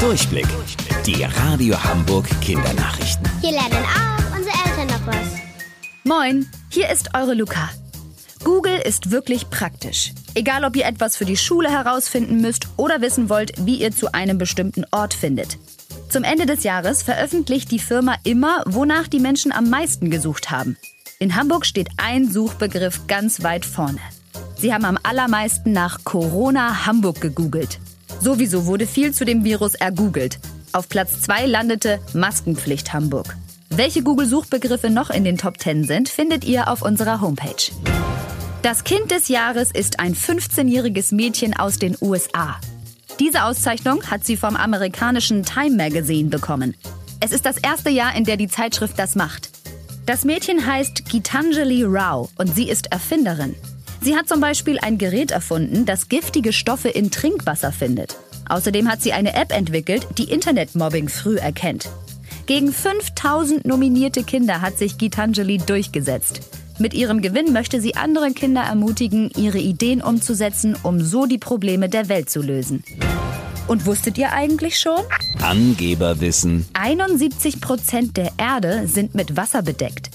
Durchblick. Die Radio Hamburg Kindernachrichten. Hier lernen auch unsere Eltern noch was. Moin, hier ist eure Luca. Google ist wirklich praktisch. Egal, ob ihr etwas für die Schule herausfinden müsst oder wissen wollt, wie ihr zu einem bestimmten Ort findet. Zum Ende des Jahres veröffentlicht die Firma immer, wonach die Menschen am meisten gesucht haben. In Hamburg steht ein Suchbegriff ganz weit vorne. Sie haben am allermeisten nach Corona Hamburg gegoogelt. Sowieso wurde viel zu dem Virus ergoogelt. Auf Platz 2 landete Maskenpflicht Hamburg. Welche Google-Suchbegriffe noch in den Top 10 sind, findet ihr auf unserer Homepage. Das Kind des Jahres ist ein 15-jähriges Mädchen aus den USA. Diese Auszeichnung hat sie vom amerikanischen Time Magazine bekommen. Es ist das erste Jahr, in der die Zeitschrift das macht. Das Mädchen heißt Gitanjali Rao und sie ist Erfinderin. Sie hat zum Beispiel ein Gerät erfunden, das giftige Stoffe in Trinkwasser findet. Außerdem hat sie eine App entwickelt, die Internetmobbing früh erkennt. Gegen 5000 nominierte Kinder hat sich Gitanjali durchgesetzt. Mit ihrem Gewinn möchte sie andere Kinder ermutigen, ihre Ideen umzusetzen, um so die Probleme der Welt zu lösen. Und wusstet ihr eigentlich schon? Angeberwissen. 71 Prozent der Erde sind mit Wasser bedeckt.